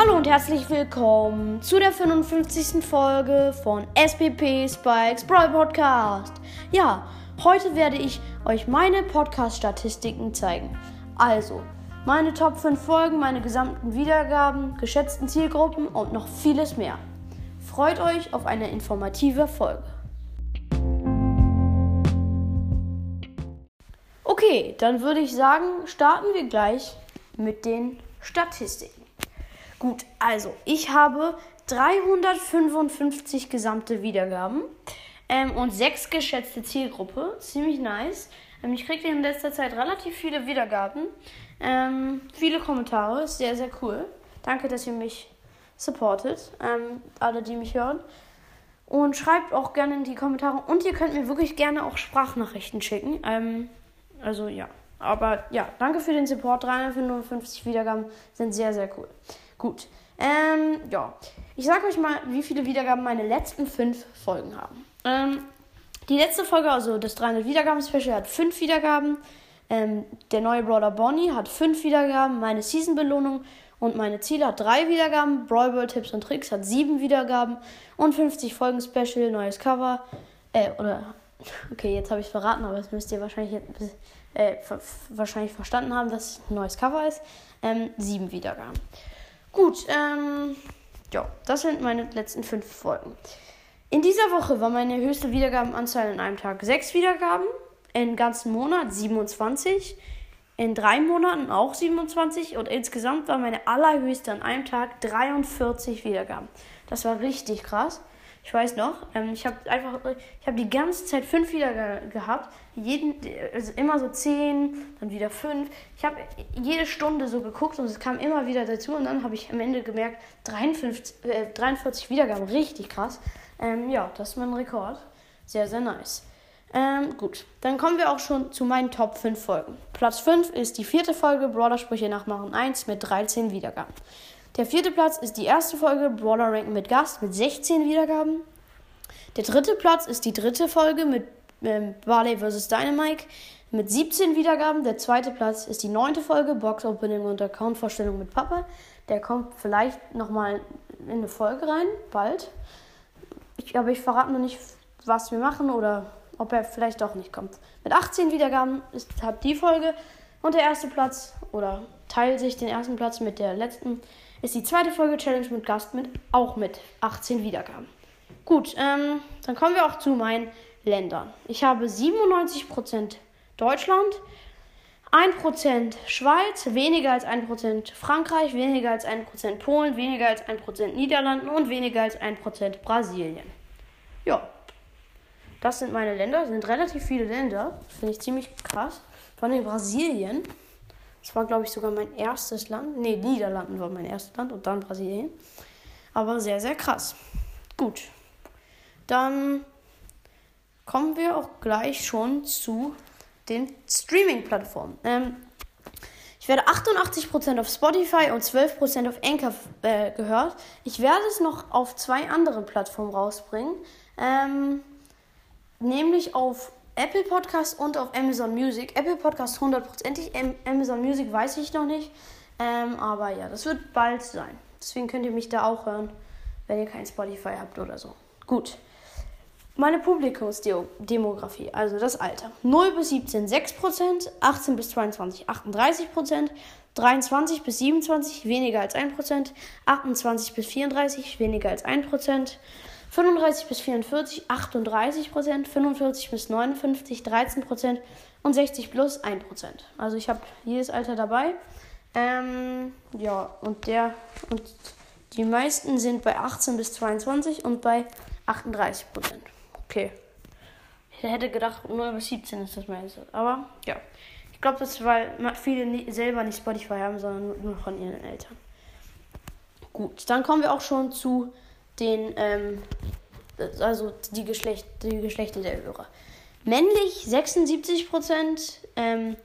Hallo und herzlich willkommen zu der 55. Folge von SPP Spikes Brawl Podcast. Ja, heute werde ich euch meine Podcast-Statistiken zeigen. Also, meine Top 5 Folgen, meine gesamten Wiedergaben, geschätzten Zielgruppen und noch vieles mehr. Freut euch auf eine informative Folge. Okay, dann würde ich sagen, starten wir gleich mit den Statistiken. Gut, also ich habe 355 gesamte Wiedergaben ähm, und 6 geschätzte Zielgruppe. Ziemlich nice. Ähm, ich kriege in letzter Zeit relativ viele Wiedergaben. Ähm, viele Kommentare. Sehr, sehr cool. Danke, dass ihr mich supportet. Ähm, alle, die mich hören. Und schreibt auch gerne in die Kommentare. Und ihr könnt mir wirklich gerne auch Sprachnachrichten schicken. Ähm, also ja. Aber ja, danke für den Support. 355 Wiedergaben sind sehr, sehr cool. Gut. Ähm, ja. Ich sage euch mal, wie viele Wiedergaben meine letzten fünf Folgen haben. Ähm, die letzte Folge, also das 300 Wiedergaben-Special, hat fünf Wiedergaben. Ähm, der neue Brawler Bonnie hat fünf Wiedergaben. Meine Season-Belohnung und meine Ziele hat drei Wiedergaben. Brawl Ball Tipps und Tricks hat sieben Wiedergaben. Und 50 Folgen Special, neues Cover. Äh, oder. Okay, jetzt habe ich es verraten, aber das müsst ihr wahrscheinlich, äh, wahrscheinlich verstanden haben, dass es ein neues Cover ist. Ähm, sieben Wiedergaben. Gut, ähm, ja, das sind meine letzten fünf Folgen. In dieser Woche war meine höchste Wiedergabenanzahl in einem Tag sechs Wiedergaben, im ganzen Monat 27, in drei Monaten auch 27 und insgesamt war meine allerhöchste an einem Tag 43 Wiedergaben. Das war richtig krass. Ich weiß noch, ähm, ich habe einfach, ich habe die ganze Zeit fünf wieder ge gehabt. Jeden, also immer so zehn, dann wieder fünf. Ich habe jede Stunde so geguckt und es kam immer wieder dazu. Und dann habe ich am Ende gemerkt, 53, äh, 43 Wiedergaben, richtig krass. Ähm, ja, das ist mein Rekord. Sehr, sehr nice. Ähm, gut, dann kommen wir auch schon zu meinen Top 5 Folgen. Platz 5 ist die vierte Folge Brawler-Sprüche nachmachen 1 mit 13 Wiedergaben. Der vierte Platz ist die erste Folge Brawler Rank mit Gast mit 16 Wiedergaben. Der dritte Platz ist die dritte Folge mit ähm, Barley vs. Dynamite mit 17 Wiedergaben. Der zweite Platz ist die neunte Folge Box Opening und Account-Vorstellung mit Papa. Der kommt vielleicht nochmal in eine Folge rein, bald. Ich, aber ich verrate noch nicht, was wir machen oder ob er vielleicht doch nicht kommt. Mit 18 Wiedergaben ist hat die Folge und der erste Platz oder teilt sich den ersten Platz mit der letzten ist die zweite Folge Challenge mit Gast mit, auch mit 18 Wiedergaben. Gut, ähm, dann kommen wir auch zu meinen Ländern. Ich habe 97% Deutschland, 1% Schweiz, weniger als 1% Frankreich, weniger als 1% Polen, weniger als 1% Niederlanden und weniger als 1% Brasilien. Ja, das sind meine Länder, das sind relativ viele Länder. Finde ich ziemlich krass. Vor allem Brasilien. Das war, glaube ich, sogar mein erstes Land. Ne, Niederlanden war mein erstes Land und dann Brasilien. Aber sehr, sehr krass. Gut. Dann kommen wir auch gleich schon zu den Streaming-Plattformen. Ähm, ich werde 88% auf Spotify und 12% auf Anchor äh, gehört. Ich werde es noch auf zwei andere Plattformen rausbringen. Ähm, nämlich auf Apple Podcast und auf Amazon Music. Apple Podcast hundertprozentig, Amazon Music weiß ich noch nicht. Ähm, aber ja, das wird bald sein. Deswegen könnt ihr mich da auch hören, wenn ihr kein Spotify habt oder so. Gut. Meine Publikumsdemografie, also das Alter. 0 bis 17 6%, 18 bis 22 38%, 23 bis 27 weniger als 1%, 28 bis 34 weniger als 1%, 35 bis 44 38 Prozent, 45 bis 59 13 Prozent und 60 plus 1 Prozent. Also ich habe jedes Alter dabei. Ähm, ja, und der und die meisten sind bei 18 bis 22 und bei 38 Prozent. Okay. Ich hätte gedacht, 0 bis 17 ist das meiste. Aber ja. Ich glaube, das ist, weil viele selber nicht Spotify haben, sondern nur von ihren Eltern. Gut, dann kommen wir auch schon zu den, ähm, also die, Geschlecht, die Geschlechter der Hörer. Männlich 76%, ähm,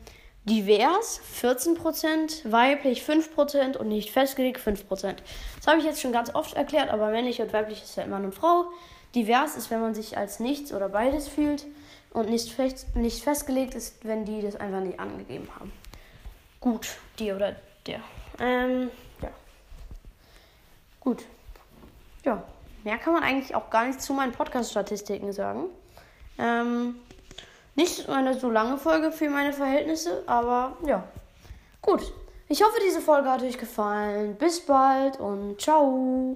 divers 14%, weiblich 5% und nicht festgelegt 5%. Das habe ich jetzt schon ganz oft erklärt, aber männlich und weiblich ist ja immer eine Frau. Divers ist, wenn man sich als nichts oder beides fühlt. Und nicht, fest, nicht festgelegt ist, wenn die das einfach nicht angegeben haben. Gut, die oder der. Ähm, ja. Gut. Ja, mehr kann man eigentlich auch gar nicht zu meinen Podcast-Statistiken sagen. Ähm, nicht eine so lange Folge für meine Verhältnisse, aber ja. Gut. Ich hoffe, diese Folge hat euch gefallen. Bis bald und ciao.